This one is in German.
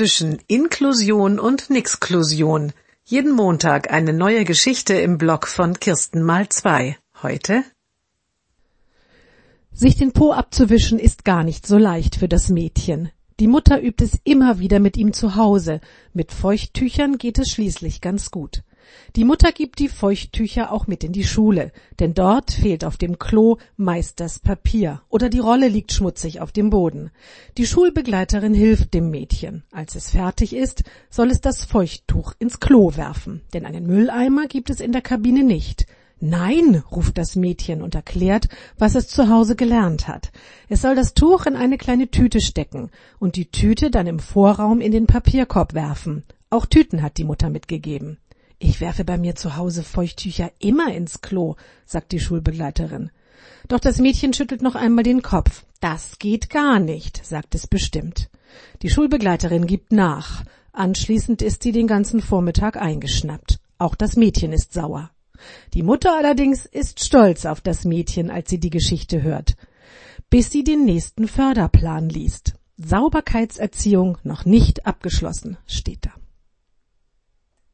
zwischen Inklusion und Nixklusion. Jeden Montag eine neue Geschichte im Blog von Kirsten mal zwei. Heute? Sich den Po abzuwischen ist gar nicht so leicht für das Mädchen. Die Mutter übt es immer wieder mit ihm zu Hause. Mit Feuchttüchern geht es schließlich ganz gut. Die Mutter gibt die Feuchttücher auch mit in die Schule, denn dort fehlt auf dem Klo meist das Papier oder die Rolle liegt schmutzig auf dem Boden. Die Schulbegleiterin hilft dem Mädchen. Als es fertig ist, soll es das Feuchttuch ins Klo werfen, denn einen Mülleimer gibt es in der Kabine nicht. Nein, ruft das Mädchen und erklärt, was es zu Hause gelernt hat. Es soll das Tuch in eine kleine Tüte stecken und die Tüte dann im Vorraum in den Papierkorb werfen. Auch Tüten hat die Mutter mitgegeben. Ich werfe bei mir zu Hause Feuchttücher immer ins Klo, sagt die Schulbegleiterin. Doch das Mädchen schüttelt noch einmal den Kopf. Das geht gar nicht, sagt es bestimmt. Die Schulbegleiterin gibt nach. Anschließend ist sie den ganzen Vormittag eingeschnappt. Auch das Mädchen ist sauer. Die Mutter allerdings ist stolz auf das Mädchen, als sie die Geschichte hört. Bis sie den nächsten Förderplan liest. Sauberkeitserziehung noch nicht abgeschlossen, steht da.